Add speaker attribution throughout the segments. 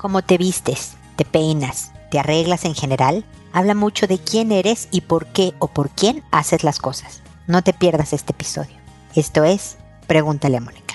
Speaker 1: Cómo te vistes, te peinas, te arreglas en general, habla mucho de quién eres y por qué o por quién haces las cosas. No te pierdas este episodio. Esto es Pregúntale a Mónica.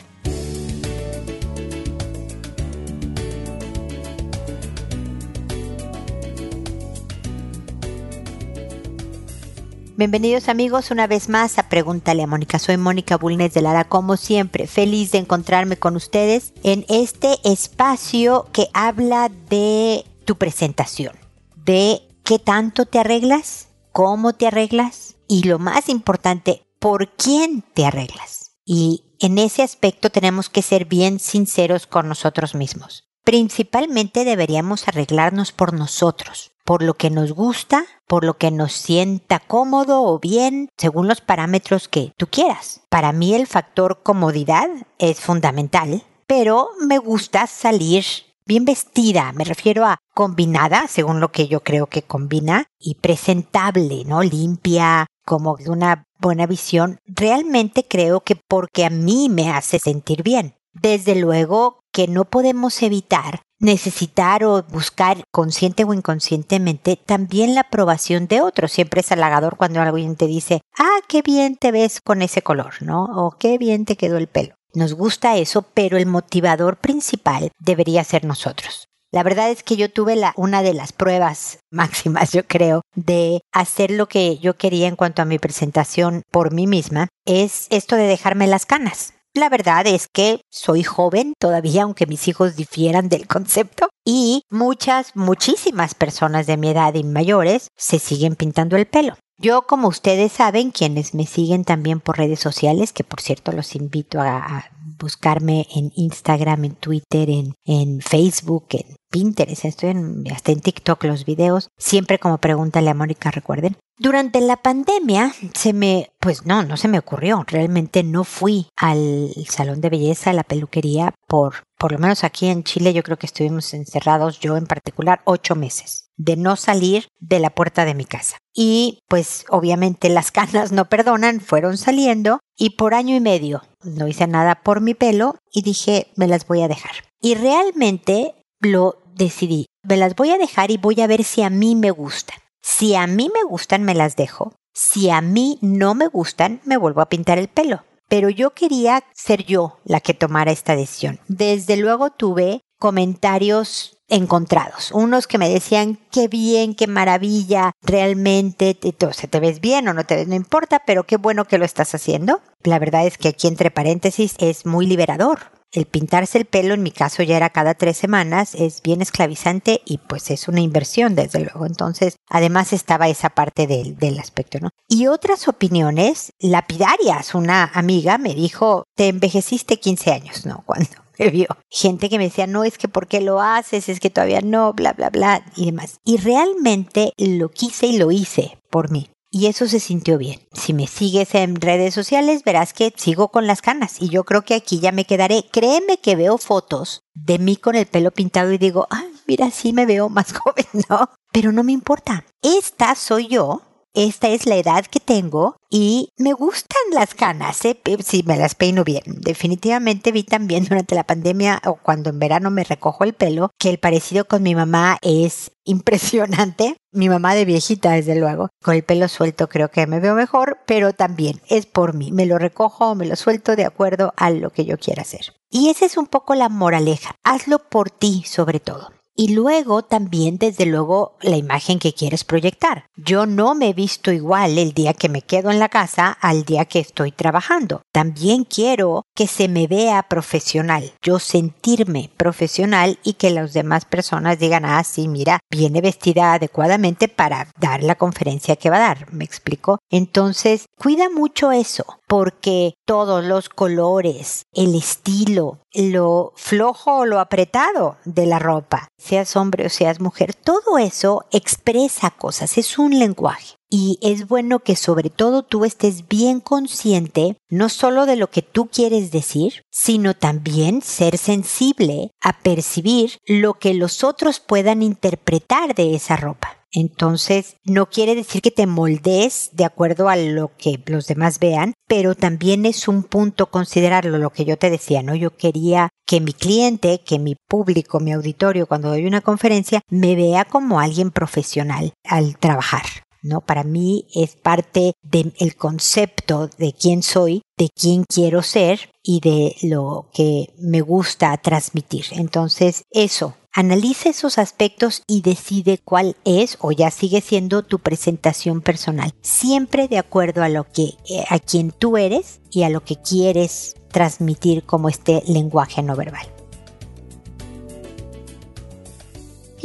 Speaker 1: Bienvenidos amigos una vez más a Pregúntale a Mónica. Soy Mónica Bulnes de Lara, como siempre, feliz de encontrarme con ustedes en este espacio que habla de tu presentación, de qué tanto te arreglas, cómo te arreglas y lo más importante, por quién te arreglas. Y en ese aspecto tenemos que ser bien sinceros con nosotros mismos. Principalmente deberíamos arreglarnos por nosotros, por lo que nos gusta, por lo que nos sienta cómodo o bien, según los parámetros que tú quieras. Para mí el factor comodidad es fundamental, pero me gusta salir bien vestida, me refiero a combinada, según lo que yo creo que combina, y presentable, ¿no? Limpia, como de una buena visión. Realmente creo que porque a mí me hace sentir bien. Desde luego que no podemos evitar necesitar o buscar consciente o inconscientemente también la aprobación de otros. Siempre es halagador cuando alguien te dice, ah, qué bien te ves con ese color, ¿no? O qué bien te quedó el pelo. Nos gusta eso, pero el motivador principal debería ser nosotros. La verdad es que yo tuve la, una de las pruebas máximas, yo creo, de hacer lo que yo quería en cuanto a mi presentación por mí misma, es esto de dejarme las canas. La verdad es que soy joven todavía, aunque mis hijos difieran del concepto, y muchas, muchísimas personas de mi edad y mayores se siguen pintando el pelo. Yo, como ustedes saben, quienes me siguen también por redes sociales, que por cierto los invito a, buscarme en Instagram, en Twitter, en, en Facebook, en Pinterest, estoy en, hasta en TikTok los videos, siempre como pregúntale a Mónica, recuerden. Durante la pandemia se me, pues no, no se me ocurrió, realmente no fui al salón de belleza, a la peluquería, por, por lo menos aquí en Chile yo creo que estuvimos encerrados, yo en particular, ocho meses, de no salir de la puerta de mi casa. Y pues obviamente las canas no perdonan, fueron saliendo y por año y medio no hice nada por mi pelo y dije, me las voy a dejar. Y realmente lo decidí, me las voy a dejar y voy a ver si a mí me gustan. Si a mí me gustan, me las dejo. Si a mí no me gustan, me vuelvo a pintar el pelo. Pero yo quería ser yo la que tomara esta decisión. Desde luego tuve comentarios encontrados. Unos que me decían, qué bien, qué maravilla, realmente te, te ves bien o no te ves, no importa, pero qué bueno que lo estás haciendo. La verdad es que aquí entre paréntesis es muy liberador el pintarse el pelo, en mi caso ya era cada tres semanas, es bien esclavizante y pues es una inversión, desde luego. Entonces, además estaba esa parte del, del aspecto, ¿no? Y otras opiniones lapidarias. Una amiga me dijo, te envejeciste 15 años, ¿no? Cuando me vio. Gente que me decía, no, es que ¿por qué lo haces? Es que todavía no, bla, bla, bla, y demás. Y realmente lo quise y lo hice por mí y eso se sintió bien. Si me sigues en redes sociales, verás que sigo con las canas y yo creo que aquí ya me quedaré. Créeme que veo fotos de mí con el pelo pintado y digo, ay, mira, sí me veo más joven, ¿no? Pero no me importa. Esta soy yo esta es la edad que tengo y me gustan las canas, ¿eh? si me las peino bien. Definitivamente vi también durante la pandemia o cuando en verano me recojo el pelo que el parecido con mi mamá es impresionante. Mi mamá de viejita, desde luego. Con el pelo suelto creo que me veo mejor, pero también es por mí. Me lo recojo, me lo suelto de acuerdo a lo que yo quiera hacer. Y esa es un poco la moraleja. Hazlo por ti sobre todo. Y luego también, desde luego, la imagen que quieres proyectar. Yo no me he visto igual el día que me quedo en la casa al día que estoy trabajando. También quiero que se me vea profesional, yo sentirme profesional y que las demás personas digan, ah, sí, mira, viene vestida adecuadamente para dar la conferencia que va a dar. ¿Me explico? Entonces, cuida mucho eso, porque todos los colores, el estilo, lo flojo o lo apretado de la ropa, seas hombre o seas mujer, todo eso expresa cosas, es un lenguaje. Y es bueno que sobre todo tú estés bien consciente no solo de lo que tú quieres decir, sino también ser sensible a percibir lo que los otros puedan interpretar de esa ropa. Entonces, no quiere decir que te moldees de acuerdo a lo que los demás vean, pero también es un punto considerarlo, lo que yo te decía, ¿no? Yo quería que mi cliente, que mi público, mi auditorio, cuando doy una conferencia, me vea como alguien profesional al trabajar. ¿no? Para mí es parte del concepto de quién soy, de quién quiero ser y de lo que me gusta transmitir. Entonces, eso, analiza esos aspectos y decide cuál es o ya sigue siendo tu presentación personal, siempre de acuerdo a lo que eh, a quien tú eres y a lo que quieres transmitir como este lenguaje no verbal.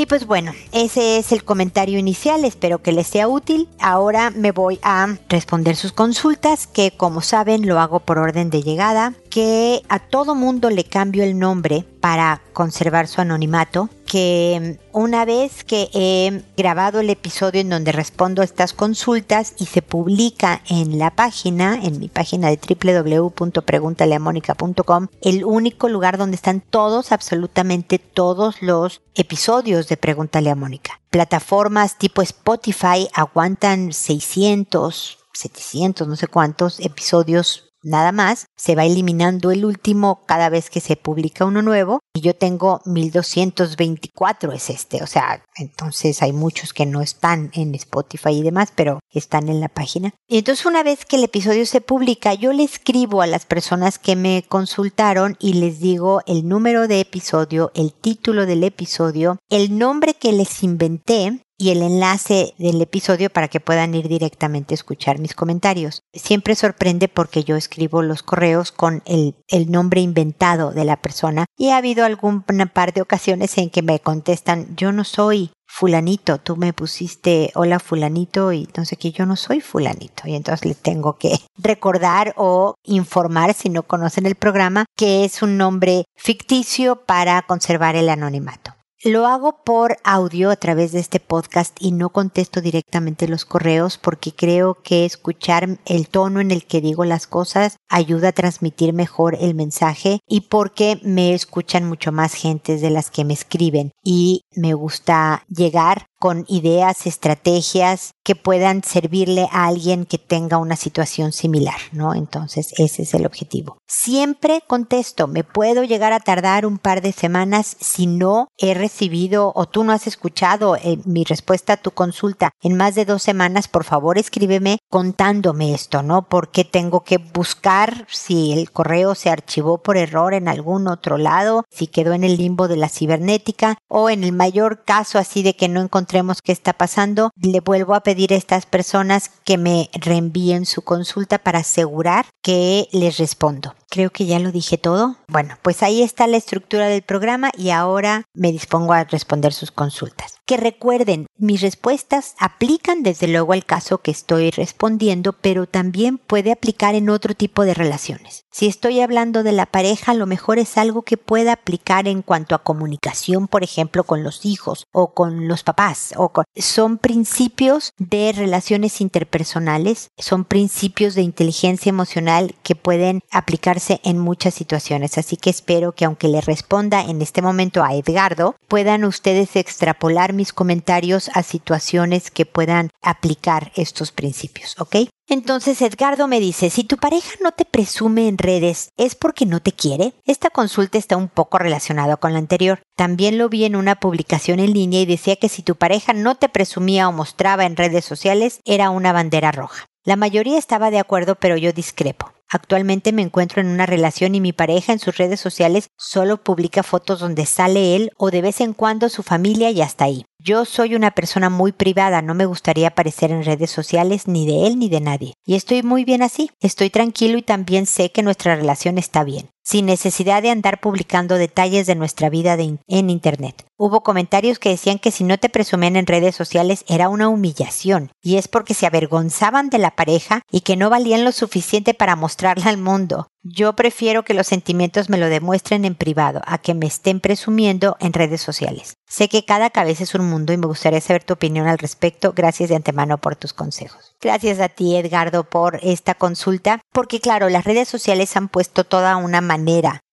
Speaker 1: Y pues bueno, ese es el comentario inicial, espero que les sea útil. Ahora me voy a responder sus consultas, que como saben lo hago por orden de llegada, que a todo mundo le cambio el nombre para conservar su anonimato, que una vez que he grabado el episodio en donde respondo a estas consultas y se publica en la página, en mi página de www.preguntaleamónica.com, el único lugar donde están todos, absolutamente todos los episodios de Pregúntale a Mónica. Plataformas tipo Spotify aguantan 600, 700, no sé cuántos episodios nada más, se va eliminando el último cada vez que se publica uno nuevo y yo tengo 1224 es este, o sea, entonces hay muchos que no están en Spotify y demás, pero están en la página. Y entonces una vez que el episodio se publica, yo le escribo a las personas que me consultaron y les digo el número de episodio, el título del episodio, el nombre que les inventé y el enlace del episodio para que puedan ir directamente a escuchar mis comentarios. Siempre sorprende porque yo escribo los correos con el, nombre inventado de la persona y ha habido alguna par de ocasiones en que me contestan yo no soy fulanito, tú me pusiste hola fulanito y entonces que yo no soy fulanito y entonces le tengo que recordar o informar si no conocen el programa que es un nombre ficticio para conservar el anonimato. Lo hago por audio a través de este podcast y no contesto directamente los correos porque creo que escuchar el tono en el que digo las cosas ayuda a transmitir mejor el mensaje y porque me escuchan mucho más gentes de las que me escriben. Y me gusta llegar con ideas, estrategias que puedan servirle a alguien que tenga una situación similar, ¿no? Entonces, ese es el objetivo. Siempre contesto, me puedo llegar a tardar un par de semanas si no he recibido o tú no has escuchado eh, mi respuesta a tu consulta en más de dos semanas, por favor escríbeme contándome esto, ¿no? Porque tengo que buscar si el correo se archivó por error en algún otro lado, si quedó en el limbo de la cibernética o en el mayor caso así de que no encontré qué está pasando, le vuelvo a pedir a estas personas que me reenvíen su consulta para asegurar que les respondo. Creo que ya lo dije todo. Bueno, pues ahí está la estructura del programa y ahora me dispongo a responder sus consultas. Que recuerden, mis respuestas aplican desde luego al caso que estoy respondiendo, pero también puede aplicar en otro tipo de relaciones. Si estoy hablando de la pareja, lo mejor es algo que pueda aplicar en cuanto a comunicación, por ejemplo, con los hijos o con los papás. Son principios de relaciones interpersonales, son principios de inteligencia emocional que pueden en muchas situaciones. Así que espero que aunque le responda en este momento a Edgardo, puedan ustedes extrapolar mis comentarios a situaciones que puedan aplicar estos principios, ¿ok? Entonces Edgardo me dice, si tu pareja no te presume en redes, ¿es porque no te quiere? Esta consulta está un poco relacionada con la anterior. También lo vi en una publicación en línea y decía que si tu pareja no te presumía o mostraba en redes sociales, era una bandera roja. La mayoría estaba de acuerdo, pero yo discrepo. Actualmente me encuentro en una relación y mi pareja en sus redes sociales solo publica fotos donde sale él o de vez en cuando su familia y hasta ahí. Yo soy una persona muy privada, no me gustaría aparecer en redes sociales ni de él ni de nadie. Y estoy muy bien así, estoy tranquilo y también sé que nuestra relación está bien, sin necesidad de andar publicando detalles de nuestra vida en Internet. Hubo comentarios que decían que si no te presumían en redes sociales era una humillación, y es porque se avergonzaban de la pareja y que no valían lo suficiente para mostrarla al mundo. Yo prefiero que los sentimientos me lo demuestren en privado a que me estén presumiendo en redes sociales. Sé que cada cabeza es un mundo y me gustaría saber tu opinión al respecto. Gracias de antemano por tus consejos. Gracias a ti, Edgardo, por esta consulta, porque claro, las redes sociales han puesto toda una manera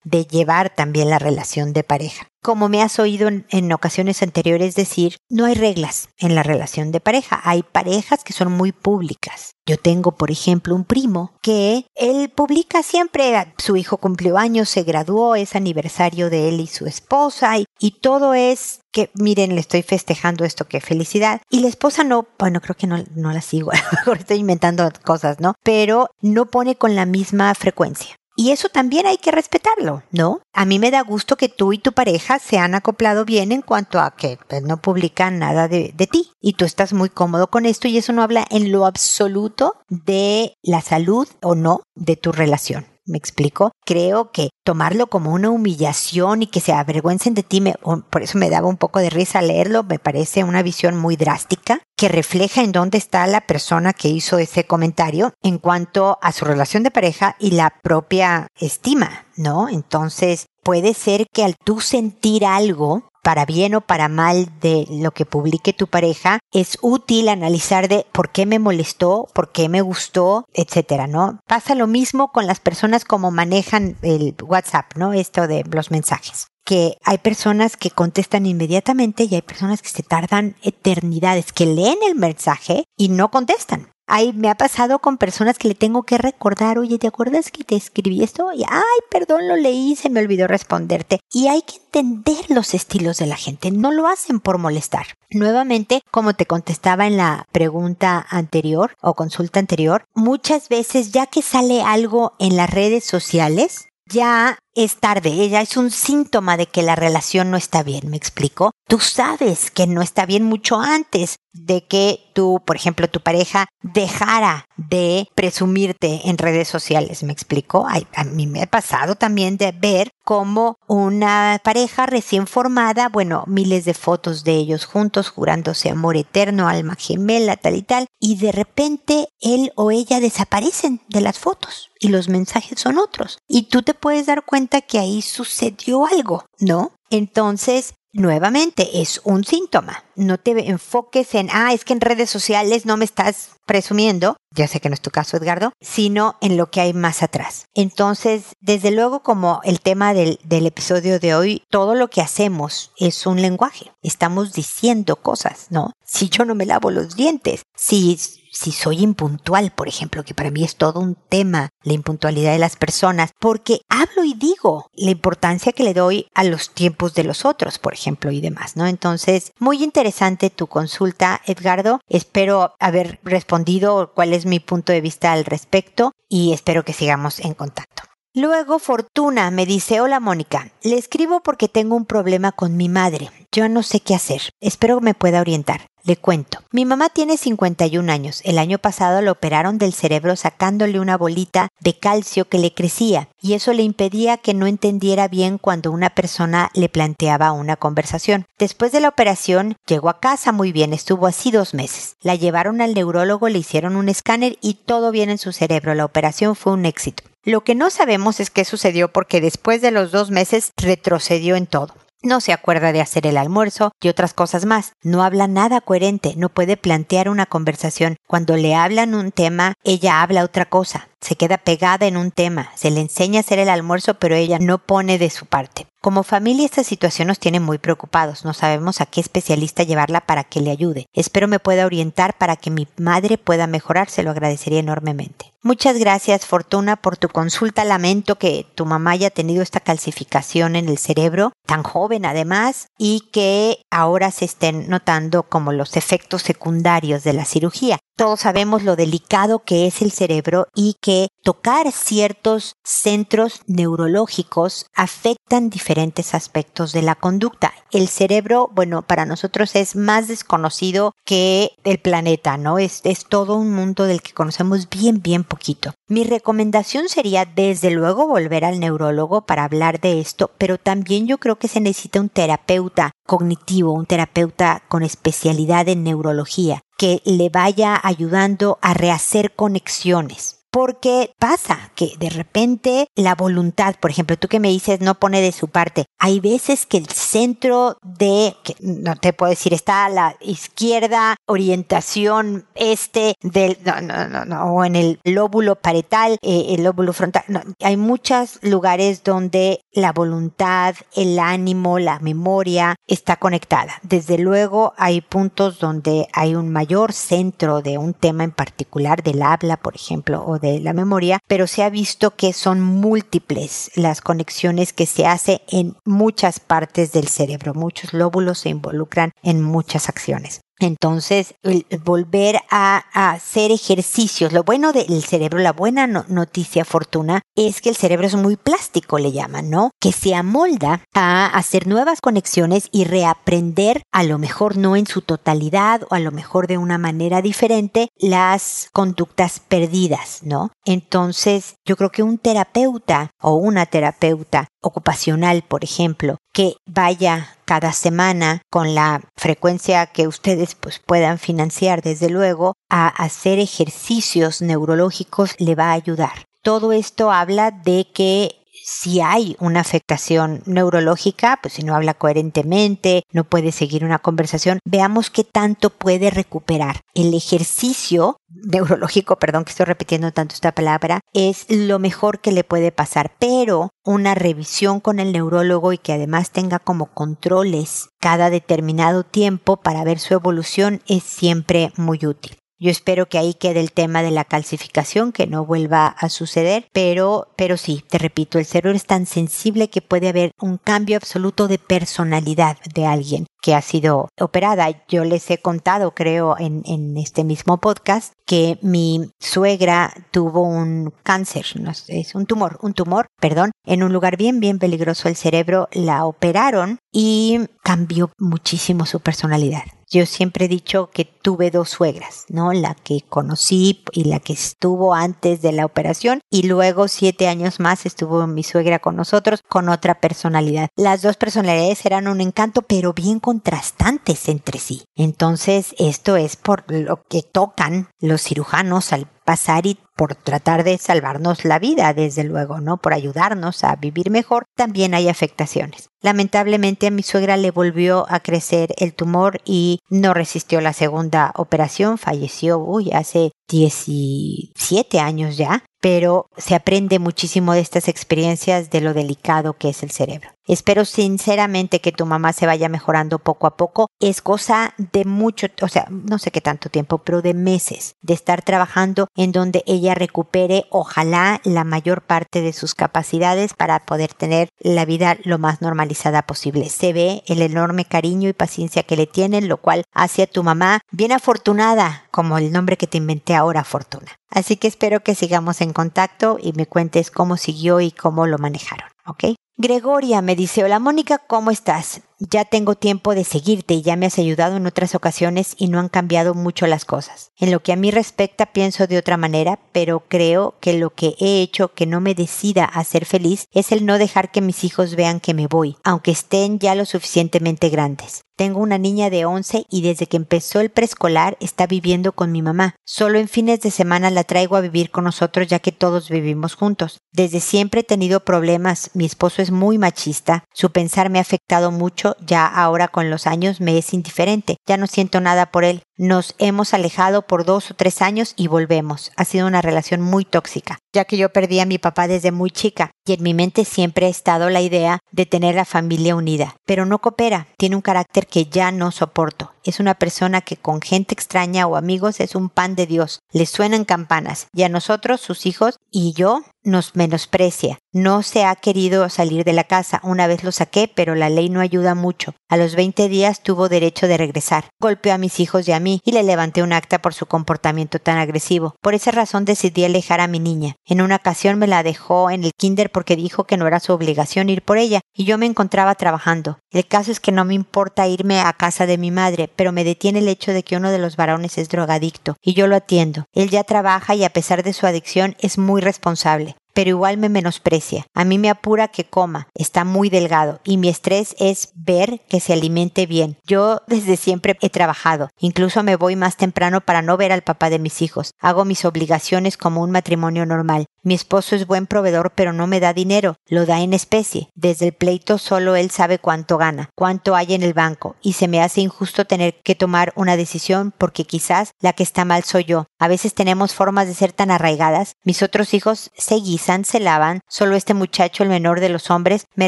Speaker 1: de llevar también la relación de pareja. Como me has oído en, ocasiones anteriores decir, no hay reglas en la relación de pareja. Hay parejas que son muy públicas. Yo tengo, por ejemplo, un primo que él publica siempre, su hijo cumplió años, se graduó, es aniversario de él y su esposa, y, todo es que, miren, le estoy festejando esto, qué felicidad. Y la esposa no, bueno, creo que no, no la sigo, a estoy inventando cosas, ¿no? Pero no pone con la misma frecuencia. Y eso también hay que respetarlo, ¿no? A mí me da gusto que tú y tu pareja se han acoplado bien en cuanto a que pues, no publican nada de, de, ti y tú estás muy cómodo con esto y eso no habla en lo absoluto de la salud o no de tu relación. ¿Me explico? Creo que tomarlo como una humillación y que se avergüencen de ti, me, por eso me daba un poco de risa leerlo, me parece una visión muy drástica que refleja en dónde está la persona que hizo ese comentario en cuanto a su relación de pareja y la propia estima, ¿no? Entonces, puede ser que al tú sentir algo, para bien o para mal de lo que publique tu pareja, es útil analizar de por qué me molestó, por qué me gustó, etcétera, ¿no? Pasa lo mismo con las personas como manejan el WhatsApp, ¿no? Esto de los mensajes que hay personas que contestan inmediatamente y hay personas que se tardan eternidades, que leen el mensaje y no contestan. Ay, me ha pasado con personas que le tengo que recordar, oye, ¿te acuerdas que te escribí esto? Y, ay, perdón, lo leí, se me olvidó responderte. Y hay que entender los estilos de la gente, no lo hacen por molestar. Nuevamente, como te contestaba en la pregunta anterior o consulta anterior, muchas veces ya que sale algo en las redes sociales, ya es tarde, ella es un síntoma de que la relación no está bien, ¿me explico? Tú sabes que no está bien mucho antes de que tú, por ejemplo, tu pareja dejara de presumirte en redes sociales, ¿me explico? a mí me ha pasado también de ver cómo una pareja recién formada, bueno, miles de fotos de ellos juntos, jurándose amor eterno, alma gemela, tal y tal, y de repente él o ella desaparecen de las fotos y los mensajes son otros. Y tú te puedes dar que ahí sucedió algo, ¿no? Entonces, nuevamente, es un síntoma. No te enfoques en, ah, es que en redes sociales no me estás presumiendo, ya sé que no es tu caso, Edgardo, sino en lo que hay más atrás. Entonces, desde luego, como el tema del, del episodio de hoy, todo lo que hacemos es un lenguaje. Estamos diciendo cosas, ¿no? Si yo no me lavo los dientes, si si soy impuntual, por ejemplo, que para mí es todo un tema, la impuntualidad de las personas, porque hablo y digo la importancia que le doy a los tiempos de los otros, por ejemplo, y demás, ¿no? Entonces, muy interesante tu consulta, Edgardo. Espero haber respondido cuál es mi punto de vista al respecto y espero que sigamos en contacto. Luego Fortuna me dice, hola Mónica, le escribo porque tengo un problema con mi madre. Yo no sé qué hacer. Espero me pueda orientar. Le cuento. Mi mamá tiene 51 años. El año pasado la operaron del cerebro sacándole una bolita de calcio que le crecía y eso le impedía que no entendiera bien cuando una persona le planteaba una conversación. Después de la operación llegó a casa muy bien, estuvo así dos meses. La llevaron al neurólogo, le hicieron un escáner y todo bien en su cerebro. La operación fue un éxito. Lo que no sabemos es qué sucedió porque después de los dos meses retrocedió en todo. No se acuerda de hacer el almuerzo y otras cosas más. No habla nada coherente, no puede plantear una conversación. Cuando le hablan un tema, ella habla otra cosa. Se queda pegada en un tema. Se le enseña a hacer el almuerzo, pero ella no pone de su parte. Como familia esta situación nos tiene muy preocupados. No sabemos a qué especialista llevarla para que le ayude. Espero me pueda orientar para que mi madre pueda mejorar. Se lo agradecería enormemente. Muchas gracias, Fortuna, por tu consulta. Lamento que tu mamá haya tenido esta calcificación en el cerebro, tan joven además, y que ahora se estén notando como los efectos secundarios de la cirugía. Todos sabemos lo delicado que es el cerebro y que tocar ciertos centros neurológicos afectan diferentes aspectos de la conducta. El cerebro, bueno, para nosotros es más desconocido que el planeta, ¿no? Es, es todo un mundo del que conocemos bien, bien poquito. Mi recomendación sería desde luego volver al neurólogo para hablar de esto, pero también yo creo que se necesita un terapeuta cognitivo, un terapeuta con especialidad en neurología que le vaya ayudando a rehacer conexiones. Porque pasa que de repente la voluntad, por ejemplo, tú que me dices no pone de su parte, hay veces que el centro de, que no te puedo decir, está a la izquierda, orientación este del, no, no, no, no o en el lóbulo paretal, eh, el lóbulo frontal, hay muchos lugares donde la voluntad, el ánimo, la memoria está conectada. Desde luego hay puntos donde hay un mayor centro de un tema en particular, del habla, por ejemplo, o de la memoria, pero se ha visto que son múltiples las conexiones que se hace en muchas partes del cerebro. Muchos lóbulos se involucran en muchas acciones. Entonces, volver a, hacer ejercicios. Lo bueno del cerebro, la buena noticia, fortuna, es que el cerebro es muy plástico, le llaman, ¿no? Que se amolda a hacer nuevas conexiones y reaprender, a lo mejor no en su totalidad o a lo mejor de una manera diferente, las conductas perdidas, ¿no? Entonces, yo creo que un terapeuta o una terapeuta ocupacional, por ejemplo, que vaya cada semana con la frecuencia que ustedes pues puedan financiar desde luego a hacer ejercicios neurológicos le va a ayudar. Todo esto habla de que si hay una afectación neurológica, pues si no habla coherentemente, no puede seguir una conversación, veamos qué tanto puede recuperar. El ejercicio neurológico, perdón que estoy repitiendo tanto esta palabra, es lo mejor que le puede pasar, pero una revisión con el neurólogo y que además tenga como controles cada determinado tiempo para ver su evolución es siempre muy útil. Yo espero que ahí quede el tema de la calcificación, que no vuelva a suceder, pero, pero sí, te repito, el cerebro es tan sensible que puede haber un cambio absoluto de personalidad de alguien que ha sido operada. Yo les he contado, creo, en, este mismo podcast, que mi suegra tuvo un cáncer, no sé, es un tumor, un tumor, perdón, en un lugar bien, bien peligroso del cerebro, la operaron y cambió muchísimo su personalidad. Yo siempre he dicho que tuve dos suegras, ¿no? La que conocí y la que estuvo antes de la operación y luego siete años más estuvo mi suegra con nosotros con otra personalidad. Las dos personalidades eran un encanto pero bien contrastantes entre sí. Entonces esto es por lo que tocan los cirujanos al pasar y por tratar de salvarnos la vida, desde luego, ¿no? Por ayudarnos a vivir mejor, también hay afectaciones. Lamentablemente a mi suegra le volvió a crecer el tumor y no resistió la segunda operación, falleció, uy, hace 17 años ya, pero se aprende muchísimo de estas experiencias de lo delicado que es el cerebro. Espero sinceramente que tu mamá se vaya mejorando poco a poco. Es cosa de mucho, o sea, no sé qué tanto tiempo, pero de meses de estar trabajando en donde ella recupere, ojalá, la mayor parte de sus capacidades para poder tener la vida lo más normalizada posible. Se ve el enorme cariño y paciencia que le tienen, lo cual hace a tu mamá bien afortunada, como el nombre que te inventé ahora, Fortuna. Así que espero que sigamos en contacto y me cuentes cómo siguió y cómo lo manejaron, ¿ok? Gregoria me dice, hola Mónica, ¿cómo estás? Ya tengo tiempo de seguirte y ya me has ayudado en otras ocasiones y no han cambiado mucho las cosas. En lo que a mí respecta pienso de otra manera, pero creo que lo que he hecho que no me decida a ser feliz es el no dejar que mis hijos vean que me voy, aunque estén ya lo suficientemente grandes. Tengo una niña de 11 y desde que empezó el preescolar está viviendo con mi mamá. Solo en fines de semana la traigo a vivir con nosotros ya que todos vivimos juntos. Desde siempre he tenido problemas, mi esposo es muy machista, su pensar me ha afectado mucho, ya ahora con los años me es indiferente, ya no siento nada por él. Nos hemos alejado por dos o tres años y volvemos. Ha sido una relación muy tóxica, ya que yo perdí a mi papá desde muy chica y en mi mente siempre ha estado la idea de tener la familia unida. Pero no coopera, tiene un carácter que ya no soporto. Es una persona que con gente extraña o amigos es un pan de Dios. Le suenan campanas y a nosotros, sus hijos y yo nos menosprecia. No se ha querido salir de la casa. Una vez lo saqué, pero la ley no ayuda mucho. A los 20 días tuvo derecho de regresar. Golpeó a mis hijos y a mí y le levanté un acta por su comportamiento tan agresivo. Por esa razón decidí alejar a mi niña. En una ocasión me la dejó en el kinder porque dijo que no era su obligación ir por ella y yo me encontraba trabajando. El caso es que no me importa irme a casa de mi madre, pero me detiene el hecho de que uno de los varones es drogadicto y yo lo atiendo. Él ya trabaja y a pesar de su adicción es muy responsable pero igual me menosprecia. A mí me apura que coma, está muy delgado y mi estrés es ver que se alimente bien. Yo desde siempre he trabajado, incluso me voy más temprano para no ver al papá de mis hijos. Hago mis obligaciones como un matrimonio normal. Mi esposo es buen proveedor, pero no me da dinero, lo da en especie. Desde el pleito solo él sabe cuánto gana, cuánto hay en el banco, y se me hace injusto tener que tomar una decisión porque quizás la que está mal soy yo. A veces tenemos formas de ser tan arraigadas. Mis otros hijos se guisan, se lavan, solo este muchacho, el menor de los hombres, me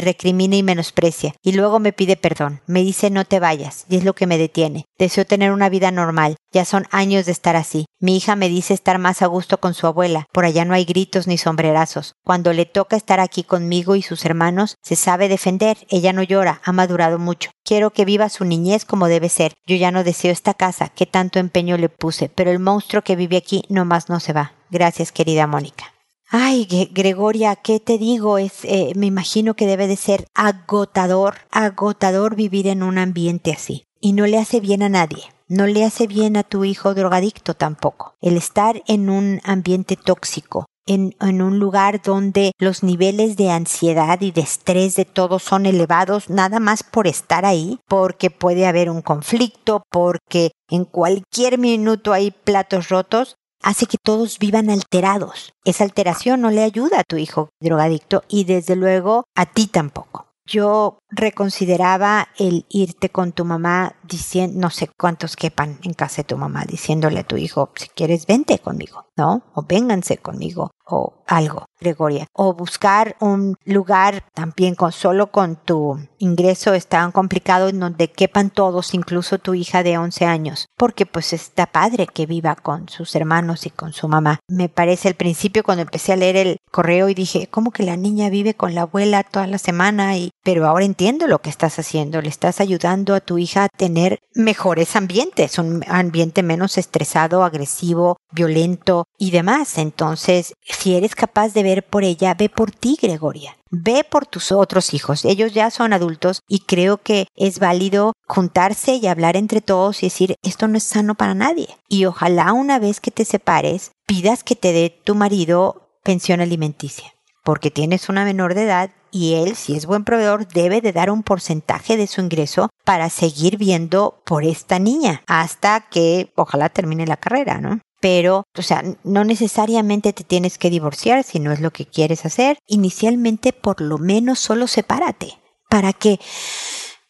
Speaker 1: recrimina y menosprecia, y luego me pide perdón. Me dice no te vayas, y es lo que me detiene. Deseo tener una vida normal. Ya son años de estar así. Mi hija me dice estar más a gusto con su abuela. Por allá no hay gritos ni sombrerazos. Cuando le toca estar aquí conmigo y sus hermanos, se sabe defender. Ella no llora, ha madurado mucho. Quiero que viva su niñez como debe ser. Yo ya no deseo esta casa, que tanto empeño le puse, pero el monstruo que vive aquí nomás no se va. Gracias, querida Mónica. Ay, Gregoria, ¿qué te digo? Es, eh, me imagino que debe de ser agotador, agotador vivir en un ambiente así. Y no le hace bien a nadie. No le hace bien a tu hijo drogadicto tampoco. El estar en un ambiente tóxico, en, un lugar donde los niveles de ansiedad y de estrés de todos son elevados nada más por estar ahí, porque puede haber un conflicto, porque en cualquier minuto hay platos rotos, hace que todos vivan alterados. Esa alteración no le ayuda a tu hijo drogadicto y desde luego a ti tampoco. Yo reconsideraba el irte con tu mamá diciendo, no sé cuántos quepan en casa de tu mamá, diciéndole a tu hijo, si quieres, vente conmigo, ¿no? O vénganse conmigo, o algo, Gregoria. O buscar un lugar también con solo con tu ingreso es tan complicado en donde quepan todos, incluso tu hija de 11 años, porque pues está padre que viva con sus hermanos y con su mamá. Me parece al principio cuando empecé a leer el correo y dije, ¿cómo que la niña vive con la abuela toda la semana? Y, pero ahora entiendo lo que estás haciendo, le estás ayudando a tu hija a tener mejores ambientes, un ambiente menos estresado, agresivo, violento y demás. Entonces, si eres capaz de ver por ella, ve por ti, Gregoria. Ve por tus otros hijos. Ellos ya son adultos y creo que es válido juntarse y hablar entre todos y decir, esto no es sano para nadie. Y ojalá una vez que te separes, pidas que te dé tu marido pensión alimenticia porque tienes una menor de edad y él, si es buen proveedor, debe de dar un porcentaje de su ingreso para seguir viendo por esta niña hasta que ojalá termine la carrera, ¿no? Pero, o sea, no necesariamente te tienes que divorciar si no es lo que quieres hacer. Inicialmente, por lo menos, solo sepárate para que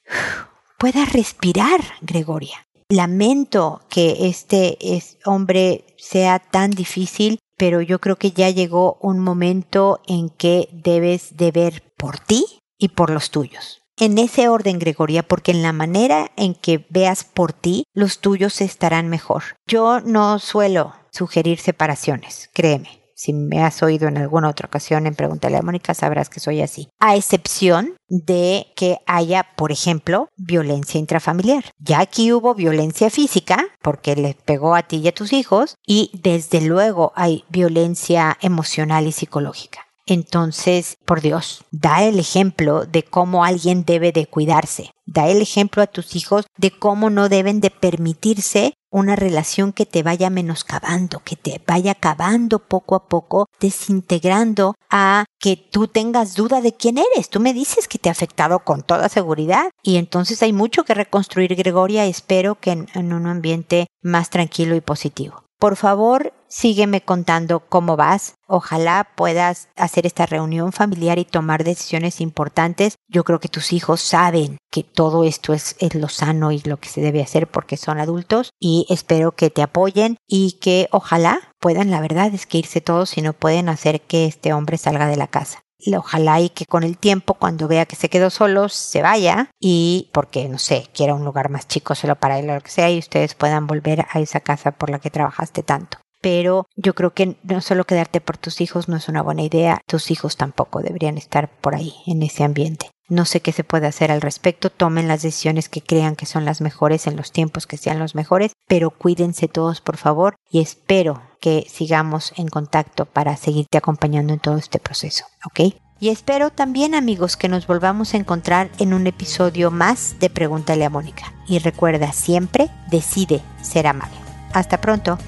Speaker 1: puedas respirar, Gregoria. Lamento que este hombre sea tan difícil pero yo creo que ya llegó un momento en que debes de ver por ti y por los tuyos. En ese orden, Gregoria, porque en la manera en que veas por ti, los tuyos estarán mejor. Yo no suelo sugerir separaciones, créeme. Si me has oído en alguna otra ocasión en Pregúntale a Mónica, sabrás que soy así. A excepción de que haya, por ejemplo, violencia intrafamiliar. Ya aquí hubo violencia física, porque le pegó a ti y a tus hijos, y desde luego hay violencia emocional y psicológica. Entonces, por Dios, da el ejemplo de cómo alguien debe de cuidarse. Da el ejemplo a tus hijos de cómo no deben de permitirse una relación que te vaya menoscabando, que te vaya acabando poco a poco, desintegrando a que tú tengas duda de quién eres. Tú me dices que te ha afectado con toda seguridad y entonces hay mucho que reconstruir, Gregoria. Espero que en, en un ambiente más tranquilo y positivo. Por favor, sígueme contando cómo vas. Ojalá puedas hacer esta reunión familiar y tomar decisiones importantes. Yo creo que tus hijos saben que todo esto es, lo sano y lo que se debe hacer porque son adultos y espero que te apoyen y que ojalá puedan, la verdad es que irse todos si no pueden hacer que este hombre salga de la casa ojalá y que con el tiempo, cuando vea que se quedó solo, se vaya y porque, no sé, quiera un lugar más chico solo para él o lo que sea y ustedes puedan volver a esa casa por la que trabajaste tanto. Pero yo creo que no solo quedarte por tus hijos no es una buena idea, tus hijos tampoco deberían estar por ahí, en ese ambiente. No sé qué se puede hacer al respecto, tomen las decisiones que crean que son las mejores en los tiempos que sean los mejores, pero cuídense todos por favor y espero que sigamos en contacto para seguirte acompañando en todo este proceso, ¿ok? Y espero también amigos que nos volvamos a encontrar en un episodio más de Pregúntale a Mónica. Y recuerda siempre, decide ser amable. Hasta pronto.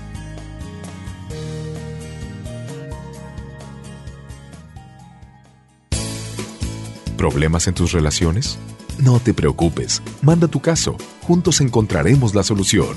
Speaker 2: ¿Problemas en tus relaciones? No te preocupes, manda tu caso, juntos encontraremos la solución.